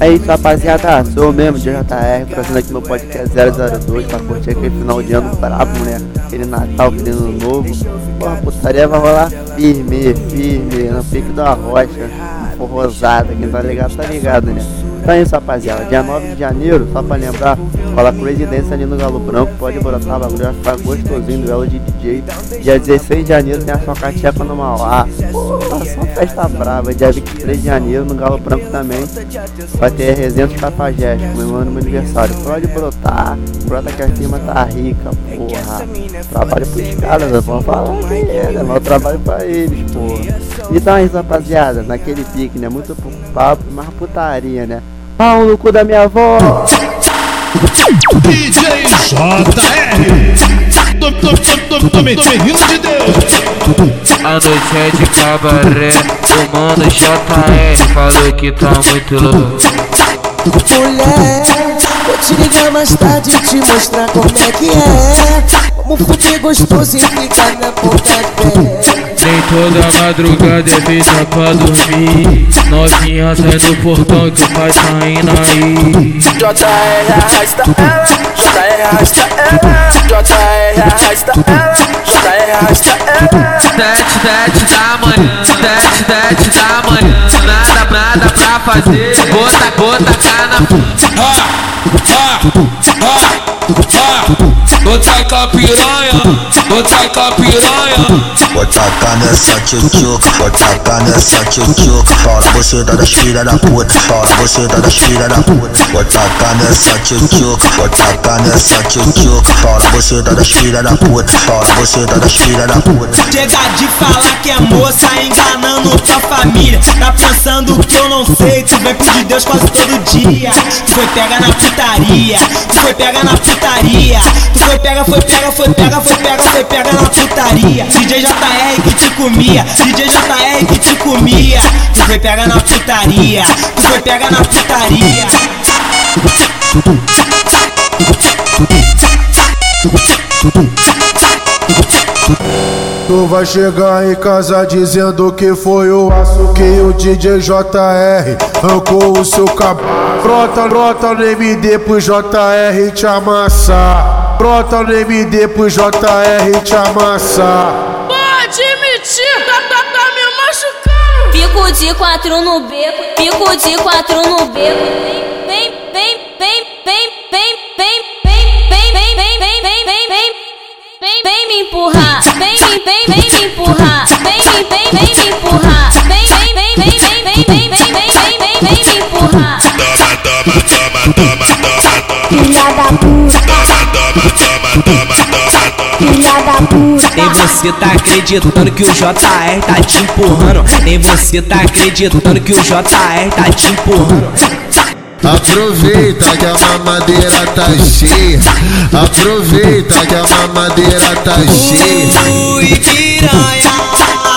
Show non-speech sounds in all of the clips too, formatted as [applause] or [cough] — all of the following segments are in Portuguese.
É isso, rapaziada. Sou mesmo, JR, trazendo aqui meu podcast 002 pra curtir aquele final de ano brabo, né? Aquele Natal, aquele ano novo. Porra, putaria vai rolar firme, firme, no pique da rocha, forrosada. Quem tá ligado, tá ligado, né? Então é isso, rapaziada. Dia 9 de janeiro, só pra lembrar, rola Crazy Dance ali no Galo Branco. Pode brotar, o bagulho vai ficar gostosinho, duelo de DJ. Dia 16 de janeiro tem a Socateca no Mauá. Festa brava. Dia 23 de janeiro no Galo Branco também. Vai ter resenha dos cafajestes, comemorando meu aniversário. Pode brotar, brota que a firma tá rica, porra. Trabalho pros caras, vamos falar é? Mas trabalho pra eles, porra. Então é isso, rapaziada. Naquele pique, né? Muito papo, mais putaria, né? Pau no cu da minha avó. [laughs] DJ JR Tô menino de Deus. A noite é de cabaré O mano JR falou que tá muito louco. Mulher, vou te ligar mais tarde e te mostrar como é que é. Como fuder gostoso e ficar na ponta pé nem toda madrugada é feita pra dormir. Novinha sai do portão que o pai tá indo aí. JR arrasta ela, JR arrasta ela JR arrasta ela, JR arrasta ela Sete, sete da manhã, sete, sete da manhã nada pra fazer, bota, bota, cana, na. Ah, ah, ah, ah. Vou tacar piranha, vou tacar piranha. Vou tacar nessa tchutchuca, vou tacar nessa. Fala você tá das filha da puta, fala você tá das filha da puta. Vou tacar nessa tchutchuca, vou tacar nessa. Fala você tá das filha da puta, fala você tá das filha da puta. Chega de falar que é moça enganando tua família. Tá pensando que eu não sei, tu vem de Deus quase todo dia. Tu foi pega na putaria, tu foi pega na putaria, tu foi pega, foi pega, foi pega, foi pega, foi pega na putaria. DJ JR que te comia, DJ JR que te comia. Tu foi pega na putaria, tu foi pega na putaria. Tu vai chegar em casa dizendo que foi o aço que o DJ JR arrancou o seu cabo. Brota, brota no MD pro JR te amassar. Brota no MD pro JR te amassar. Pode mentir, tá, tá, tá me machucando. Fico de quatro no beco, fico de quatro no beco. Vem, vem, vem, vem, vem, vem, vem, vem, vem, vem, vem, vem, vem, vem, vem, vem me empurrar, vem, vem, vem, vem me empurrar, vem, vem, vem, vem me empurrar, Nem você tá acreditando que o JR tá te empurrando. Nem você tá acreditando que o JR tá te empurrando. Aproveita que a mamadeira tá cheia. Aproveita que a mamadeira tá cheia. Ui, piranha,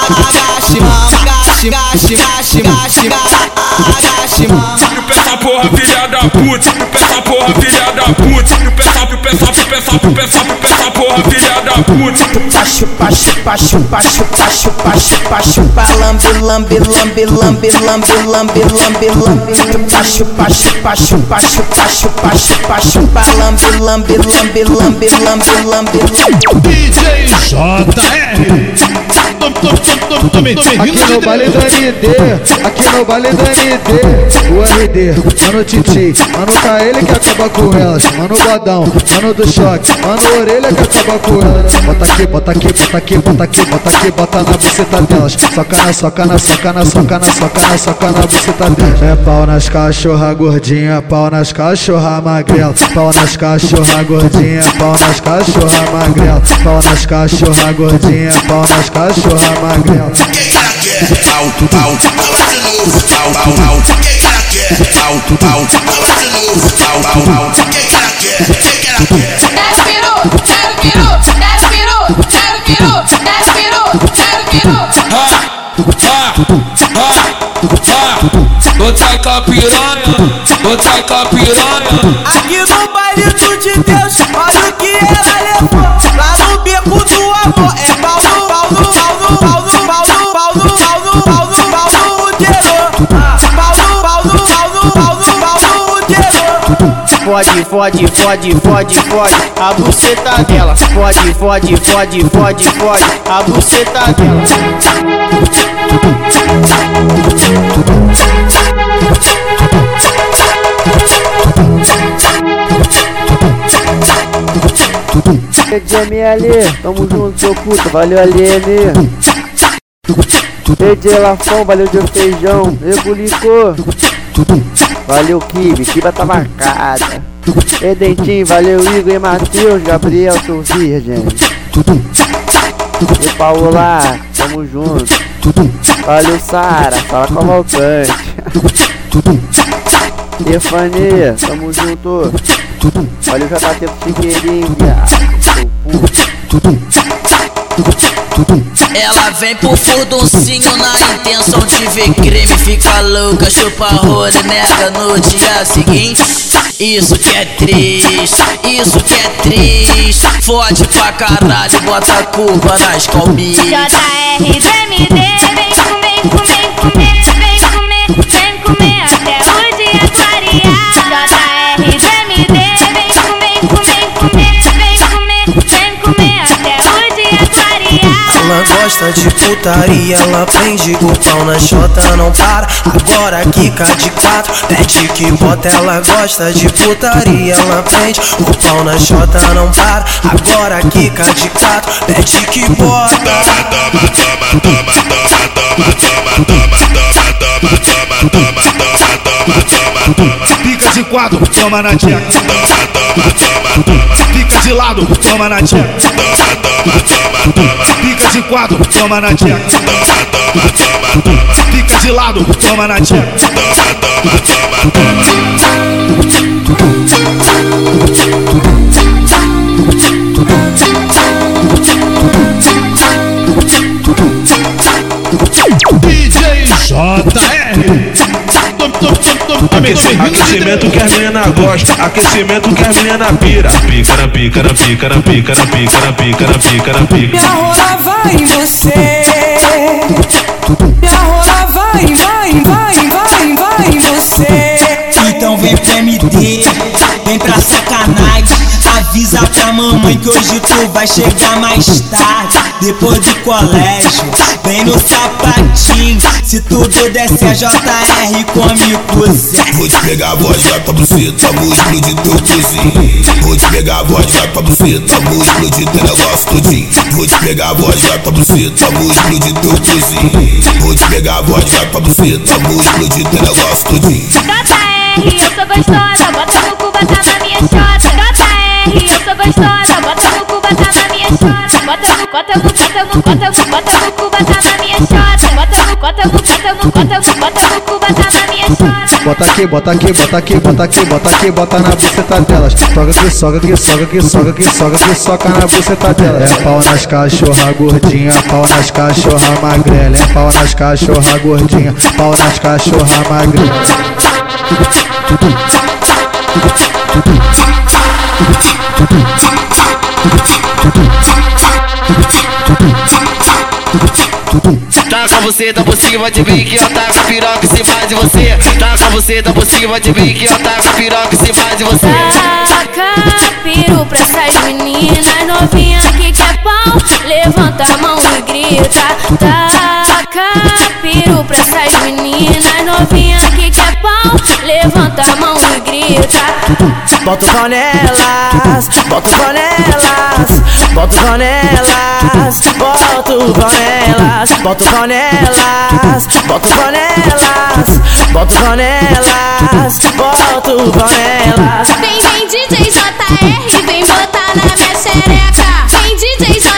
agache, mama, agache, agache, agache, porra, filha da puta. Peça porra, filha da puta. Peça, peça, peça, peça, peça porra, filha da puta. Chupa, chupa, chupa, chupa, chupa, chupa, chupa. Lambe, lambe, lambe, lambe, lambe, lambe, lambe, lambe. Chupa, chupa, chupa, chupa, chupa, chupa, chupa, chupa. Lambe, lambe, lambe, lambe, lambe, lambe, lambe. DJ JR aqui no baile do ND, aqui no baile do ND, o ND, mano Titi, mano tá ele que acaba com elas, mano Godão, mano do choque, mano orelha que acaba com elas. Bota aqui, bota aqui, bota aqui, bota aqui, bota aqui, bota na buceta delas. Soca na, soca na, soca na, soca na, soca na, soca na buceta delas. É pau nas cachorra gordinha, pau nas cachorra magrela, pau nas cachorra gordinha, pau nas cachorra magrela, pau nas cachorra gordinha, pau nas cachorra magrela. Alto, alto, fala de novo. Alto, alto, alto. Quem que ela quer? Alto, alto, fala de novo. Alto, alto, quem que ela quer? Quem que ela quer? Desce peru, quero peru, desce peru, quero peru, desce peru, quero peru. Ha, ha, ha. Vou tacar piranha, vou tacar piranha. Aqui no baile do de Deus, olha o que ela fode, fode, fode, fode, fode a buceta dela. Fode, fode, fode, fode, fode a buceta dela. DML, tamo junto, seu puto, valeu Aliene. DJ Lafão, valeu de feijão, Rebulicou. Valeu Kibe, Kiba tá marcada. E Dentinho, valeu Igor e Matheus, Gabriel, seu virgem. E Paula, tamo junto. Valeu Sara, fala com a Valcante. Stefania, tamo junto. Valeu JT do Chiqueirinho, viado. Seu. Ela vem pro furduncinho na intenção de ver creme Fica louca, chupa rola e nega no dia seguinte. Isso que é triste, isso que é triste. Fode pra caralho, bota a culpa nas calminhas JRDMD, vem comer, comer, comer, Ela gosta de putaria, ela prende o pau na chota, não para. Agora quica de quatro, pede que bota. Ela gosta de putaria, ela prende o pau na chota, não para. Agora quica de quatro, pede que bota. Pica de quatro, toma na tcheca. Pica de lado, toma na tcheca. Pica de quatro, toma na tcheca. Pica de lado, toma na tcheca. Aqueci- Aquecimento que as meninas gostam, aquecimento que as meninas pira. Pica na pica, na pica, na pica, na pica, na pica, na pica, na pica. Minha rola vai em você. Minha rola vai, vai, vai, vai, vai em você. Então vem pra sacanagem. Avisa pra mamãe que hoje tu vai chegar mais tarde. Depois do colégio, vem no sapatinho. Se tudo der certo, JR come com Zé. Vou te pegar a voz, vai pra buceta, vou explodir teu cozinho. Vou te pegar a voz, vai pra buceta, vou explodir teu negócio todinho. Vou te pegar a voz, vai pra buceta, vou explodir teu cozinho. Vou te pegar a voz, vai pra buceta, vou explodir teu negócio todinho. JR, eu sou gostosa, bota no cu, bota na minha chota. JR, gostosa, bota no cu, bota na minha chota. Bota bota bota bota bota no cu, bota na minha chota. Bota bota bota bota bota no cu, bota na minha chota. Bota aqui, bota aqui, bota aqui, bota aqui, bota aqui, bota na buceta delas. Soga aqui, soga aqui, soga aqui, soga soga aqui, soca na buceta delas. É pau nas cachorra gordinha, pau nas cachorra magrela. É pau nas cachorra gordinha, pau nas cachorra magrela. Taca você tá por cima de mim que eu taco piroca em cima de você. Taca você tá por cima de mim que eu taco piroca em cima de você. Taca piru pra essas meninas novinhas que quer pau. Levanta a mão e grita. Taca piru pra essas meninas novinhas que quer pau. Levanta a mão grita. Bota o pau nelas, bota o pau nelas, bota o pau nelas, bota o pau nelas, bota o pau nelas, bota o pau nelas, bota bota. Vem, vem DJ JR, vem botar na minha xereca. Vem DJ JR,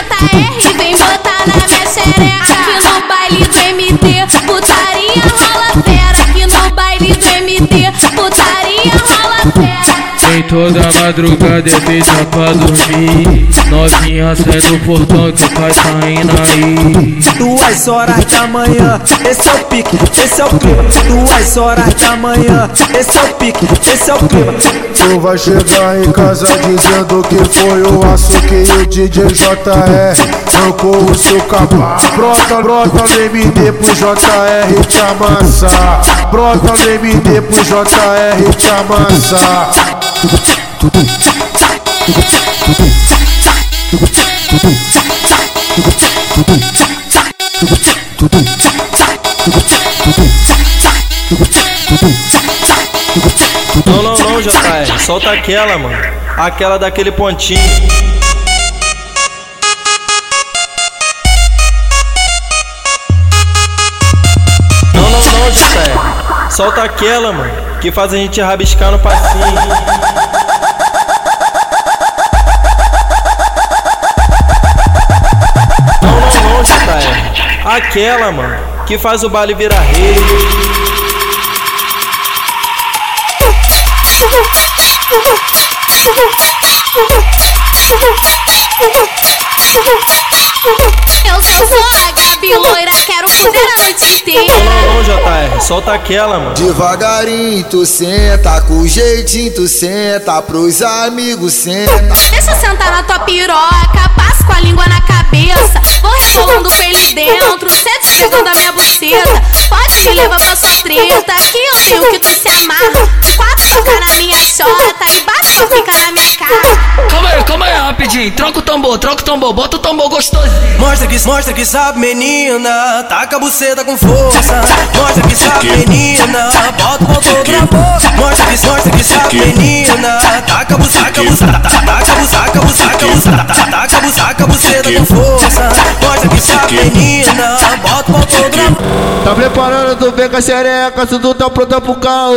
toda madrugada é feita pra dormir Novinha sai do portão que o pai tá indo aí Duas horas da manhã, esse é o pique, esse é o clima. Duas horas da manhã, esse é o pique, esse é o clima. Tu vai chegar em casa dizendo que foi o aço que o DJ JR arrancou o seu capá. Brota, brota MD pro JR te amassar. Brota MD pro JR te amassar. Não, não, não, JR. Solta aquela, mano. Aquela daquele pontinho. Não, não, não, JR. Solta aquela, mano. Que faz a gente rabiscar no passinho. Não, não, não, JR. Aquela, mano. Que faz o baile virar rei. [laughs] Eu, eu sou a Gabi loira, quero fuder a noite inteira. Não, não, JR. Solta aquela, mano. Devagarinho tu senta, com jeitinho tu senta, pros amigos senta. Deixa eu sentar na tua piroca, passo com a língua na cabeça. Vou rebolando com ele dentro, sente pegando a minha buceta. Pode me levar pra sua treta, que eu tenho que tu se amarra. De quatro toca na minha chota e bate pra ficar na minha cara. Calma aí, calma aí, rapidinho. Troca o tambor, troca o tambor, bota o tambor gostoso. Mostra que, mostra que sabe, menina. Taca a buceta com força. Mostra que sabe, menina. Bota o todo na boca. Mostra que, mostra que sabe, menina. Taca a buceta, taca a buceta, taca a buceta, taca a buceta, taca a buceta, taca a buceta, taca a buceta com força. Mostra que sabe, menina. Bota o todo na boca. Tá preparando, tu vem com a xereca, se tu tá pronta pro caô.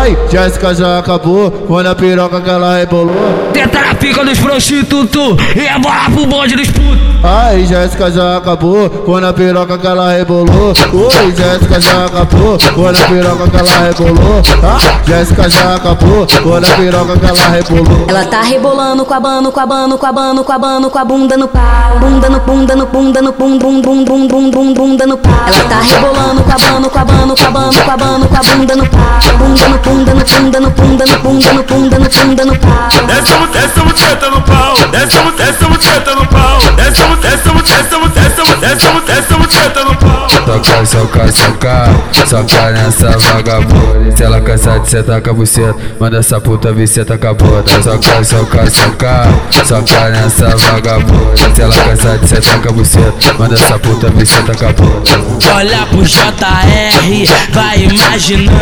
Ai, Jéssica já acabou, quando a piroca que ela rebolou. Tenta na pica dos prostitutos e é bora pro bonde dos putos. Ai, Jéssica já acabou, quando a piroca que ela rebolou. Oi, Jéssica já acabou, quando a piroca que ela rebolou. Ah, Jéssica já acabou, quando a piroca que ela rebolou. Ela tá rebolando com a bano, com a bano, com a bano, com a bano, com a bunda no pau. Bunda no bunda no bunda no bum bum bum bum bum bum bunda no pau. Ela tá rebolando com a bano, com a bano, com a bano, com a bano, com a bunda no pau. Bunda no bunda no bunda no bunda no bunda no bunda no bunda no pau. Desce a desce a buceta no pau, desce a desce a buceta no pau, desce desce a desce a desce a desce a desce a buceta no pau. Soca, soca, soca, soca nessa vagabunda. Se ela cansar de sentar com a buceta, manda essa puta vir senta com a bunda. Soca, soca, soca, soca nessa vagabunda. Se ela cansar de sentar com a buceta, manda essa puta vir senta com a bunda. Olha pro JR, vai imaginando.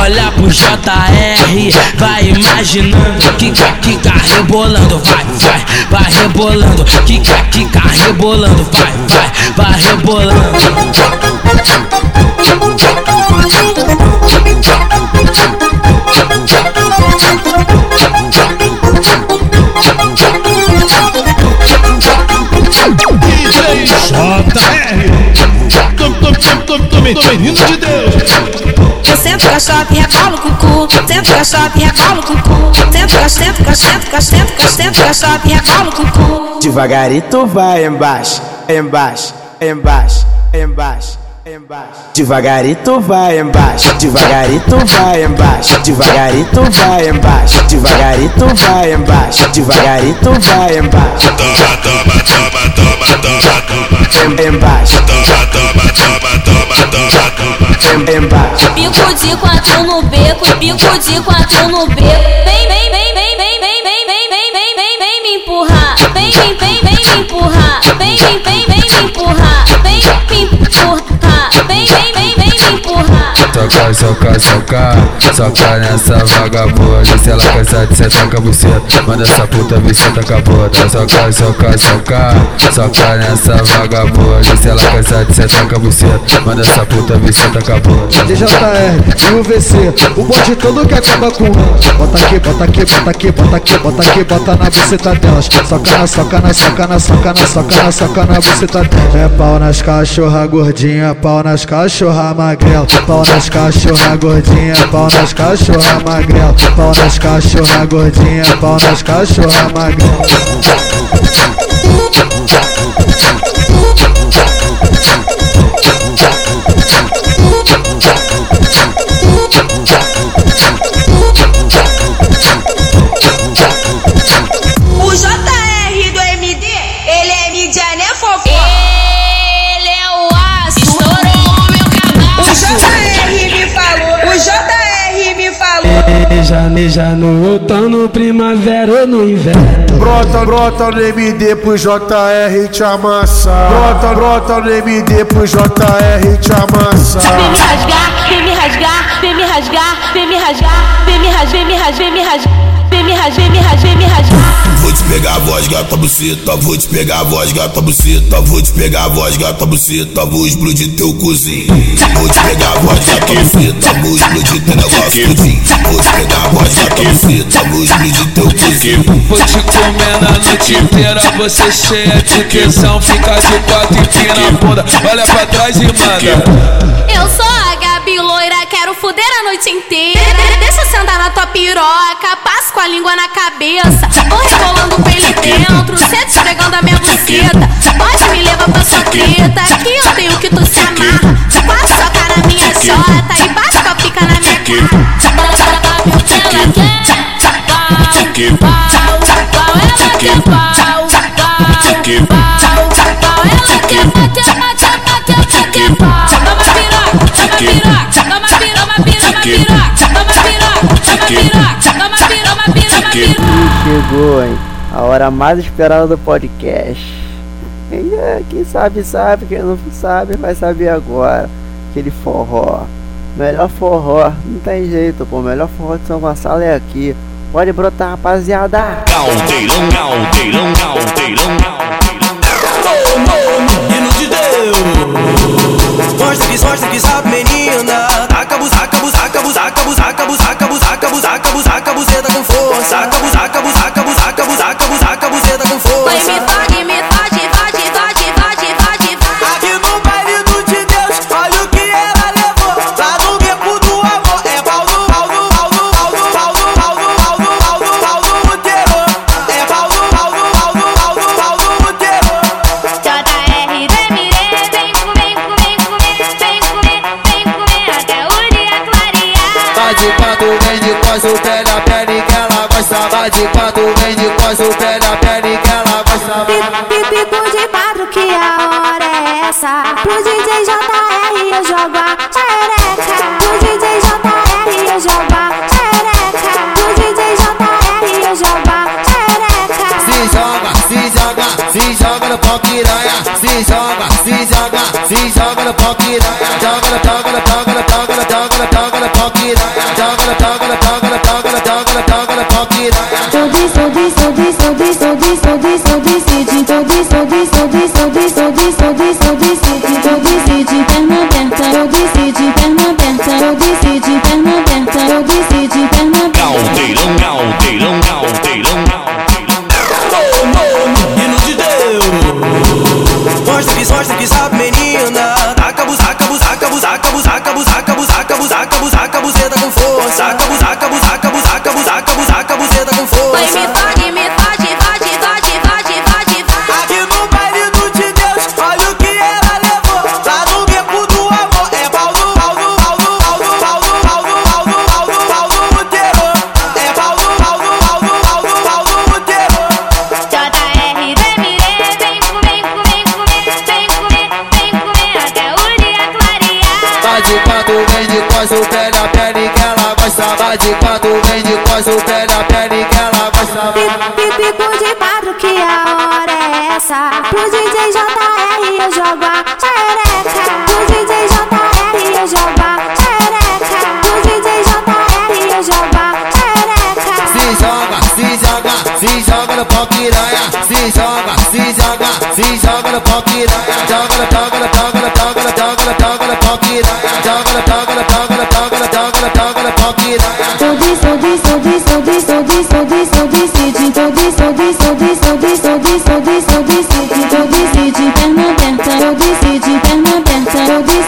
Olha pro JR, vai imaginando. Kika, kika, rebolando, vai, vai, vai rebolando. Kika, kika, rebolando, vai, vai, vai rebolando. JR. Tô, tô, tô, tô, tô, tô menino de com a e rebolo com o cu. Sento com a rebolo com o cu. Sento com a sento com a sento com a sento com a com o cu. Devagarito vai embaixo, embaixo, embaixo, embaixo, embaixo. Devagarito vai embaixo, devagarito vai embaixo, devagarito vai embaixo, devagarito vai embaixo, devagarito vai embaixo. Toma, toma, toma, toma, toma, embaixo, Toma, toma, toma, toma, toma, toma. em, embaixo. Bico de quatro no beco, bico de quatro no beco. Vem, vem, vem, vem, vem, vem, vem, vem, vem, vem, vem, vem me empurrar. Vem, vem, vem, vem me empurrar. Vem, vem, vem, vem me empurrar. Vem me empurrar. Soca, soca, soca, soca nessa vagabunda. Se ela cansar de sentar com buceta, manda essa puta vir senta com a bunda. Soca, soca, soca, soca nessa vagabunda. Se ela cansar de sentar com buceta, manda essa puta vir senta com a bunda. DJR e o o bonde todo que acaba com rancho. Bota aqui, bota aqui, bota aqui, bota aqui, bota aqui, bota na buceta delas. Soca na, soca na, soca na, soca na, soca na, soca na buceta delas. É pau nas cachorra gordinha, pau nas cachorra magrela. Pau nas cachorra gordinha, pau nas cachorra magrela. Pau nas cachorra gordinha, pau nas cachorra magrela. planeja no outono, primavera ou no inverno. Brota, brota no MD pro JR te amassa. Brota, brota no MD pro JR te amassa. Vem me rasgar, vem me rasgar, vem me rasgar, vem me rasgar, vem me rasgar, vem me rasgar, vem me rasgar. Vem me rasgar, vem me rasgar. Vou te pegar a voz, gata buceta. Vou te pegar a voz, gata buceta. Vou te pegar a voz, gata buceta. Vou explodir teu cozinho. Vou te pegar a voz, gata buceta. Vou explodir teu negócio. Vou te pegar a voz gata buceta, vou explodir teu cozinho. Vou te comer na noite inteira, você cheia de tesão, fica de quatro e empina a bunda, olha pra trás e manda. Eu sou a Gabi loira, quero fuder a noite inteira. Deixa eu sentar na tua piroca, passo com a língua na cabeça. Tô rebolando com ele dentro, cê te esfregando a minha buceta. Pode me levar pra sua treta, que eu tenho que tu se amarra. Passa sua cara minha jota e bate com a pica na minha cara. Chegou, hein? A hora mais esperada do podcast. E, é? quem sabe, sabe. Quem não sabe, vai saber agora. Aquele forró. Melhor forró. Não tem jeito, pô. Melhor forró de São Gonçalo é aqui. Pode brotar, rapaziada. Caldeirão, caldeirão, caldeirão, Menino de Deus Mostra que, mostra que sabe menina Taca bus, taca bus, taca bus, taca bus, taca buzeta com força Taca taca bus, taca bus, taca buzeta com Vai força me fode, me fode, quase o pé na pele que ela gosta. Vai de quatro, vem de quase o pé na pele que ela gosta. Pico de quadro que a hora é essa Pro DJ JR eu jogo a xereca Pro DJ JR eu jogo a xereca Pro DJ JR eu jogo a xereca Se joga, se joga, se joga no pau piranha. Se joga, se joga, se joga no pau piranha. Joga no, joga no, joga talk dog on the dog on the dog on dog on dog on. So this, so this, so this. Tellement pertinent, tellement pertinent,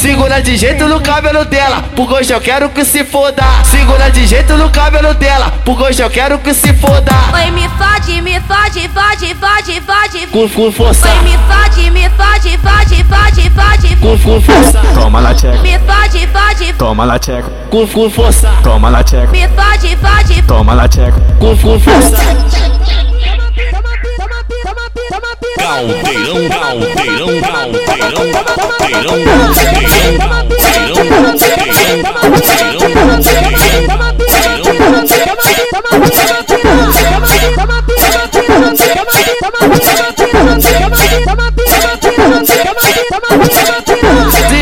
Segura de jeito no cabelo dela, por gosto eu quero que se foda. Segura de jeito no cabelo dela, por gosto eu quero que se foda. Oi, me fode, me fode, fode, fode, fode. Com, com força, Oi, me fode, me fode, fode, fode, fode. com, com força, Toma la check, Me fode, fode, toma la check, com, com força, toma la check, me fode, fode. toma la check. com, com força. Caldeirão, caldeirão, caldeirão, caldeirão, caldeirão,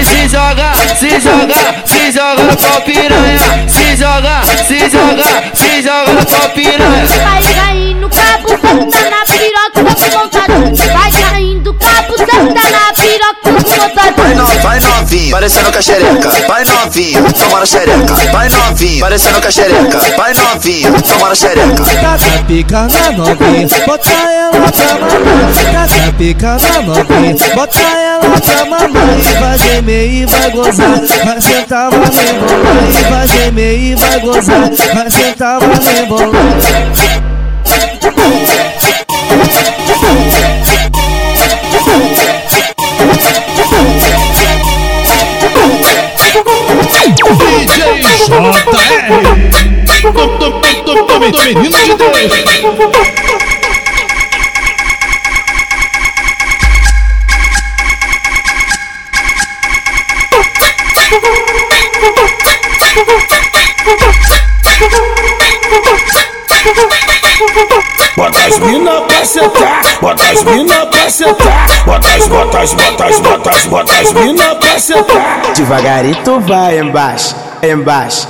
Se joga, se joga, se joga no pau piranha. Se joga, se joga, se joga no pau piranha. Vai caindo cabo, novinho, parecendo com a xereca. Vai novinho, toma na xereca. Vai novinho, parecendo com a xereca. Vai novinho, toma na xereca. Taca pica na novinha, bota ela pra mamãe. Taca pica na novinha, bota ela pra mamãe. Vai gemer e vai gozar, vai sentar, vai rebolar. Vai gemer e vai gozar, vai sentar, vai rebolar. JR. Tô, menino de Deus. Bota as mina pra sentar, bota as mina pra sentar, bota as, bota as, bota as, bota as, bota as mina pra sentar. Devagarito vai embaixo, and bash,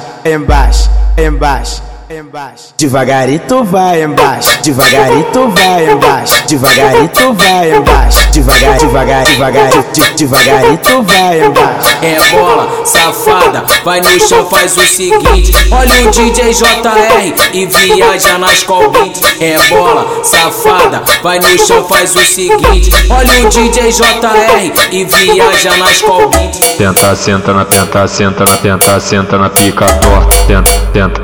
and. Embaixo. Devagarito vai embaixo, devagarito vai embaixo, devagarito vai embaixo, devagar, devagar, devagar, de- devagarito vai embaixo. É bola, safada, vai no chão, faz o seguinte. Olha o DJ JR e viaja na Skol Beat. É bola, safada, vai no chão, faz o seguinte. Olha o DJ JR e viaja na Skol Beat. Tenta, senta na tenta, senta na tenta, senta na pica torta. Tenta, tenta,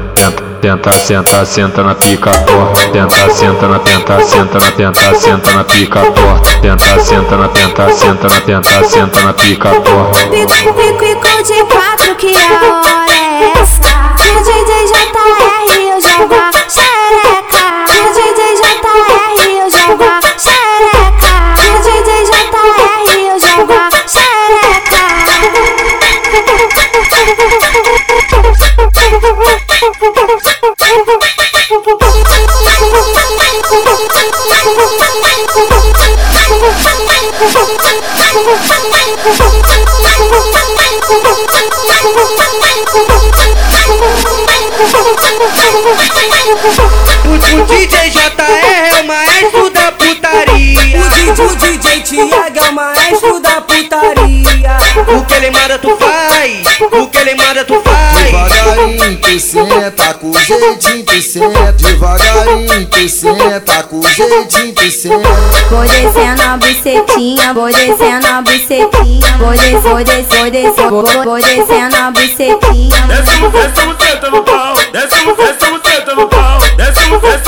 tenta, senta, senta na pica torta. Tenta, senta na tenta, senta na tenta, senta na pica torta. Tenta, senta na tenta, senta na tenta, senta na pica torta. Pico, pico, de quatro, que a hora é essa? DJ JR eu jogo a xereca. DJ JR eu jogo a xereca. DJ JR eu jogo a O, [laughs] o DJ JR é o maestro da putaria. O DJ Tiago é o maestro da putaria. O que ele manda tu faz, o que ele manda tu faz. Devagarinho tu senta, com jeitinho tu senta. Devagarinho tu senta, com jeitinho tu senta. Vou descendo a bucetinha, vou descendo a bucetinha, vou descer, vou descer, vou descer, vou, vou, descendo a bucetinha. Desce o desce o senta no pau, desce o desce o senta no pau, desce o desce o desce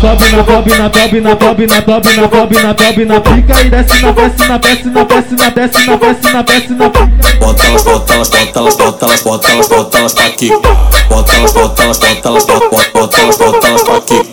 Sobe na sobe na sobe na sobe na sobe na sobe na sobe na pica e desce na desce na desce na desce na desce na desce na desce na. Bota elas, bota elas, bota elas, bota elas, bota elas, bota elas pra aqui. Bota elas, bota elas, bota elas, bota elas, bota elas pra aqui.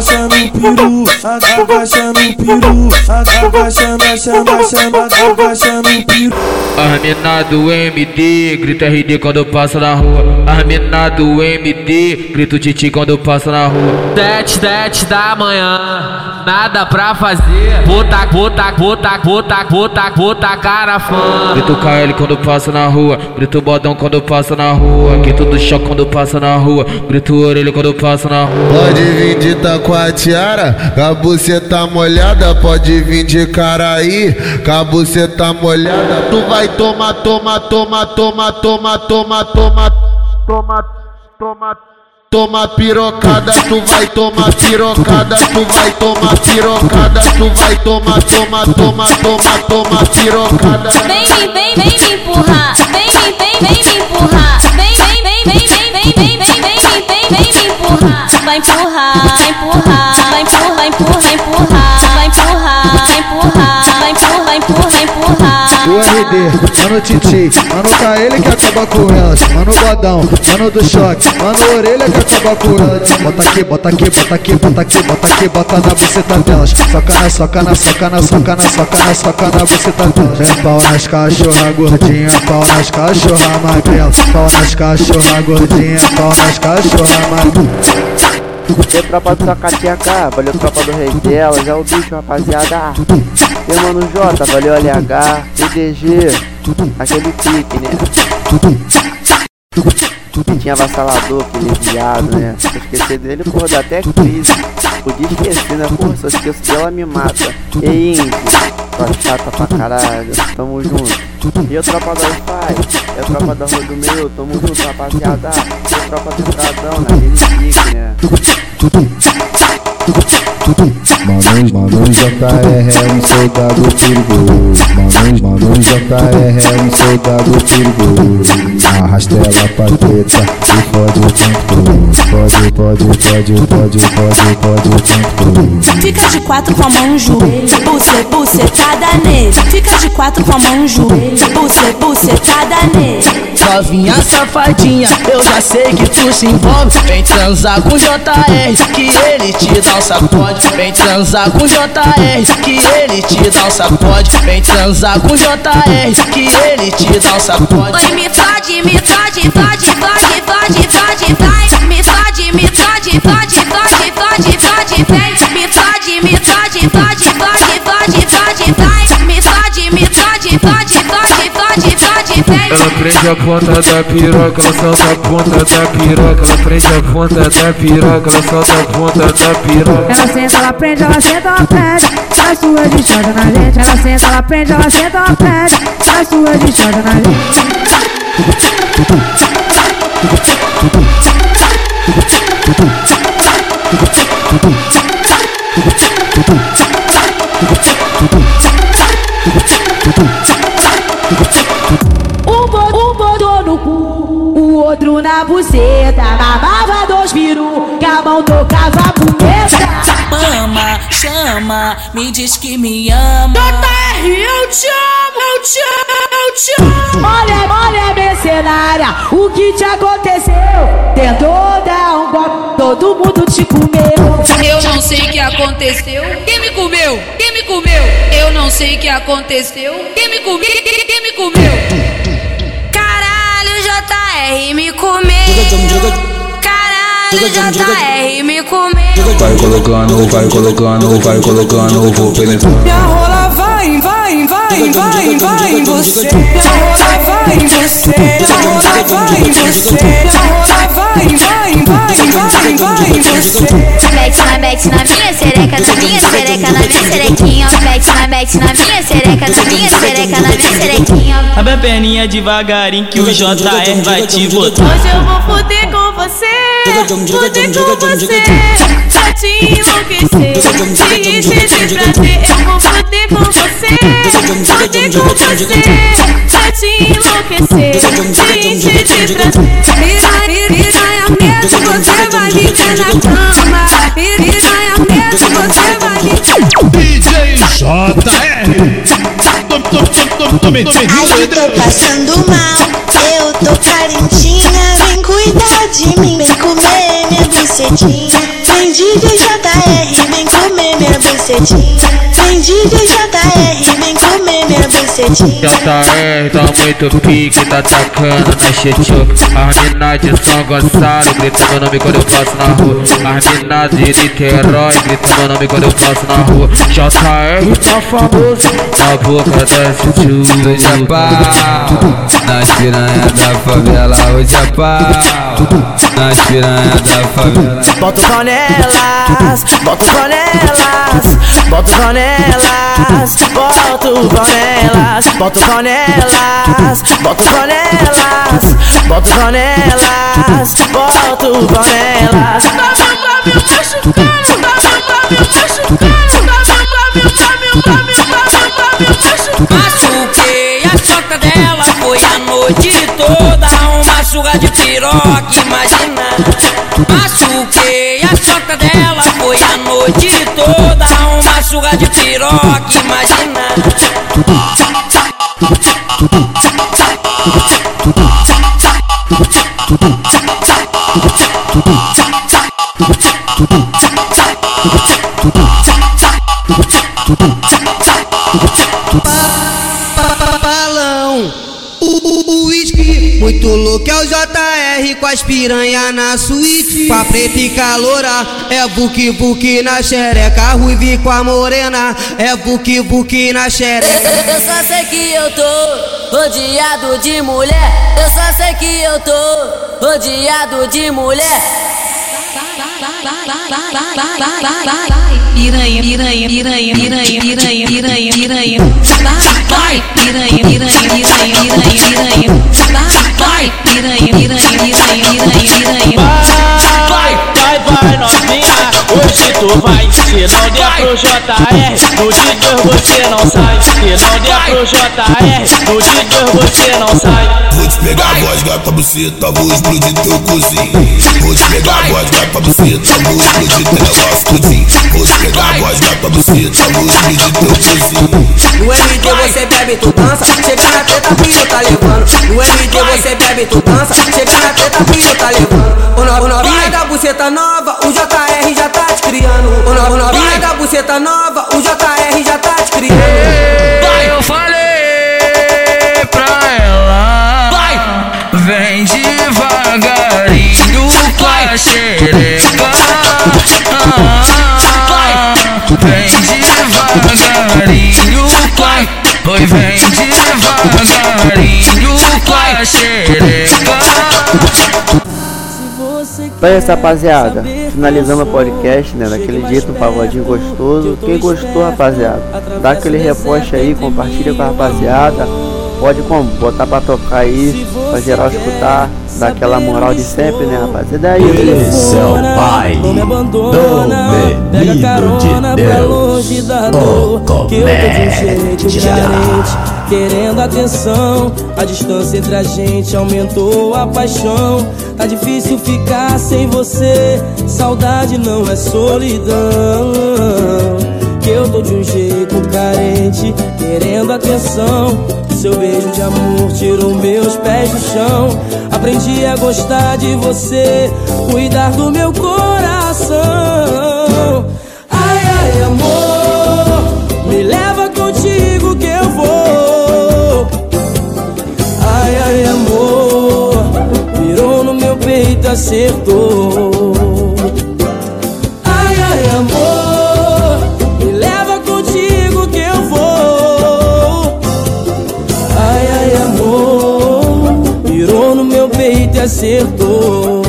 Agacha no peru, agacha no peru, agacha, achando, achando, agacha no peru. As mina do MD, grita RD quando passa na rua. As mina do MD, grita o Titi quando passa na rua. Sete, sete da manhã, nada pra fazer. Puta, puta, puta, puta, puta, puta, cara fã. Grita o KL quando passa na rua, grita o bodão quando passa na rua. Grita do choque quando passa na rua, grita o orelha quando passa na rua. Pode vir de taquatiara, com a buceta molhada. Pode vir de caraí, com a buceta molhada. Tu vai tomar, toma, toma, toma, toma, toma, toma, toma, toma. Toma pirocada, tu vai tomar pirocada, tu vai tomar pirocada, tu vai tomar, toma, toma, toma, toma pirocada. Vem, vem, vem, me empurrar. Vem, vem, vem me empurrar. Empurrar. Vai empurrar, vai empurrar, vai empurrar, vai empurrar, vai empurrar, vai empurrar, vai empurrar, vai empurrar, empurrar. RD, mano Titi, mano tá ele que acaba com elas, mano Godão, mano do choque, mano orelha que acaba com elas. Bota aqui, bota aqui, bota aqui, bota aqui, bota aqui, bota na buceta delas. Soca na, soca na, soca na, soca na, soca na, soca na buceta delas. É pau nas cachorra gordinha, pau nas cachorra magrela, pau nas cachorra gordinha, pau nas cachorra magrela. E tropa do Sacateca, valeu tropa do rei dela, já é o bicho rapaziada. E mano J, valeu LH, PDG, aquele pique, né? Tinha avassalador, aquele viado, né? Se esquecer dele, porra, dá até crise. Podia esquecer, né? Porra, se eu esqueço dela, me mata. E Indy, sua chata pra caralho, tamo junto. E a tropa da Wi-Fi, e a tropa da Rua do Meu, tamo junto, rapaziada. E a tropa do Estradão, naquele pique, né? Manos, manos JR é um soldado perigoso. Manos, manos JR é um soldado perigoso. Arrasta ela pra treta. E fode o tempo. Pode, pode, pode, pode, pode, pode o tempo. Fica de quatro com a mão no joelho, buce, bucetada nele. Fica de quatro com a mão no joelho, buce, bucetada nele. Novinha safadinha, eu já sei que tu se envolve. Vem transar com JR, que ele te dá um sacode. Vem transar com JR, que ele te dá um sacode. Vem transar com JR, que ele te dá um sacode. Oi, me fode, me fode, fode, fode, fode, fode, vai. Me fode, me fode, fode, fode, fode, fode, vem. Me fode, me fode, fode, fode, fode, fode, vai. Me fode, me fode, fode, Ela prende a ponta da piroca, ela solta a ponta da piroca. Ela prende a ponta da piroca, ela solta a ponta da piroca. Ela senta, ela prende, ela senta, ela prende. Ela sua de chata na gente. Ela senta, ela prende, ela senta, ela prende. Ela sua de chata na gente. Na buceta. Mamava dois peru, que a mão tocava a punheta. Mama, chama, me diz que me ama. JR, eu te amo, eu te amo, eu te amo. Olha, olha, mercenária, o que te aconteceu? Tentou dar um golpe, todo mundo te comeu. Eu não sei o que aconteceu. Quem me comeu? Quem me comeu? Eu não sei o que aconteceu. Quem me comeu? Quem me comeu? Caralho, JR me comeu. Caralho, JR me comeu. Vai colocando, vai colocando, vai colocando, vou penetrar. Minha rola vai, vai, vai, vai, vai em você. Minha rola vai em você. Minha rola vai em você. Minha rola vai, vai, vai, vai, vai em você. Mete na mete na minha xereca, na minha xereca, na minha xerequinha. Mete na mete na minha xereca, na minha xereca, na minha xerequinha. Abre a perninha devagarinho que o JR vai te botar. Hoje eu vou fuder com você, fuder com você, pra te enlouquecer, te encher de prazer. Eu vou fuder com você, fuder com você, pra te enlouquecer, te encher de prazer. Piranha, piranha mesmo, você vai ficar na cama. Piranha DJ JR. Ai, eu tô passando mal, eu tô carentinha. Vem cuidar de mim, vem comer minha bucetinha. Vem DJ JR, vem comer minha bucetinha. Vem DJ JR, JR tá muito pique, tá tacando na xixoca As mina de São Gonçalo grita meu nome quando eu passo na rua. As mina de Niterói grita meu nome quando eu passo na rua. JR tá famoso. Na boca da Hoje é pau, nas piranha da favela, hoje é pau, nas piranha da favela. Boto panelas, boto panelas, boto panelas, boto panelas, boto panelas, boto panelas, boto panelas, boto panelas. Machuquei a chota dela, foi a noite toda uma surra de piroca, imagina. Machuquei a chota dela, foi a noite toda surra de piroca, imagina. Bebe com as piranha na suíte. Com a preta e caloura, é buque buque na xereca. Ruivi com a morena, é buque buque na xereca. Eu só sei que eu tô rodeado de mulher. Eu só sei que eu tô rodeado de mulher. Piranha, piranha, piranha, piranha, piranha, piranha, piranha. Vai, piranha, piranha, piranha, piranha, piranha. Vai, piranha, piranha, piranha, piranha, piranha. Vai, vai, vai, novinha. Hoje vai. Se não der pro JR, de Deus você não sai. Se não der pro JR, de Deus você não sai. Vou te pegar a voz, gata buceta, vou explodir teu cozinho. Vou te pegar a voz, gata buceta, vou explodir teu negócio tudinho. Vou te pegar a voz, gata buceta, vou explodir teu cozinho. No MD você bebe, tu dança, chega na treta, filho tá levando. No MD você bebe, tu dança, chega na treta, filho tá levando. O, no, o novinha da buceta nova, o JR já tá te criando. O, no, o novinha da buceta nova, o JR já tá te criando. Vai, eu falei pra ela. Vai, vem devagarinho com a xereca. Vem devagarinho a. Oi, vem devagarinho com Então é isso, rapaziada. Finalizando o podcast, né? Daquele jeito, um pagodinho gostoso. Quem gostou, rapaziada, dá aquele reposte aí, compartilha com a rapaziada. Pode como? Botar pra tocar aí, pra geral escutar, dar aquela moral de sempre, né, rapaziada? E daí? Esse é o baile do menino de Deus, o comédia. Querendo atenção, a distância entre a gente aumentou a paixão. Tá difícil ficar sem você, saudade não é solidão. Que eu tô de um jeito carente, querendo atenção. Seu beijo de amor tirou meus pés do chão. Aprendi a gostar de você, cuidar do meu coração. Acertou. Ai, ai, amor, me leva contigo que eu vou. Ai, ai, amor, virou no meu peito e acertou.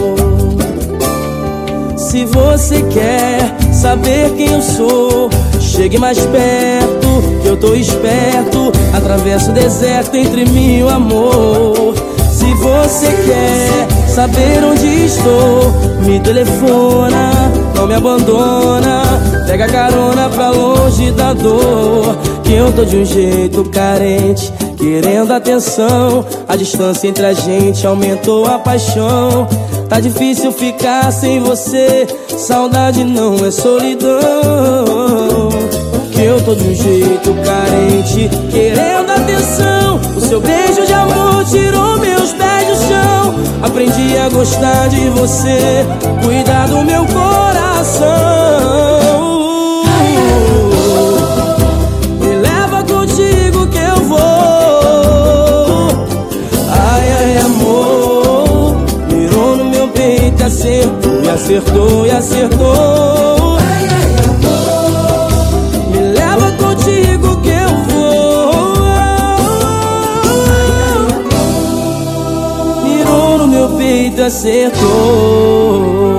Se você quer saber quem eu sou, chegue mais perto, que eu tô esperto. Atravesso o deserto entre mim e o amor. Se você quer saber onde estou, me telefona, não me abandona. Pega carona pra longe da dor, que eu tô de um jeito carente. Querendo atenção, a distância entre a gente aumentou a paixão. Tá difícil ficar sem você, saudade não é solidão. Que eu tô de um jeito carente, querendo atenção. O seu beijo de amor tirou meus pés Aprendi a gostar de você, cuidar do meu coração. Me leva contigo que eu vou. Ai, ai, amor, virou no meu peito, acertou, e acertou, e acertou. Acertou.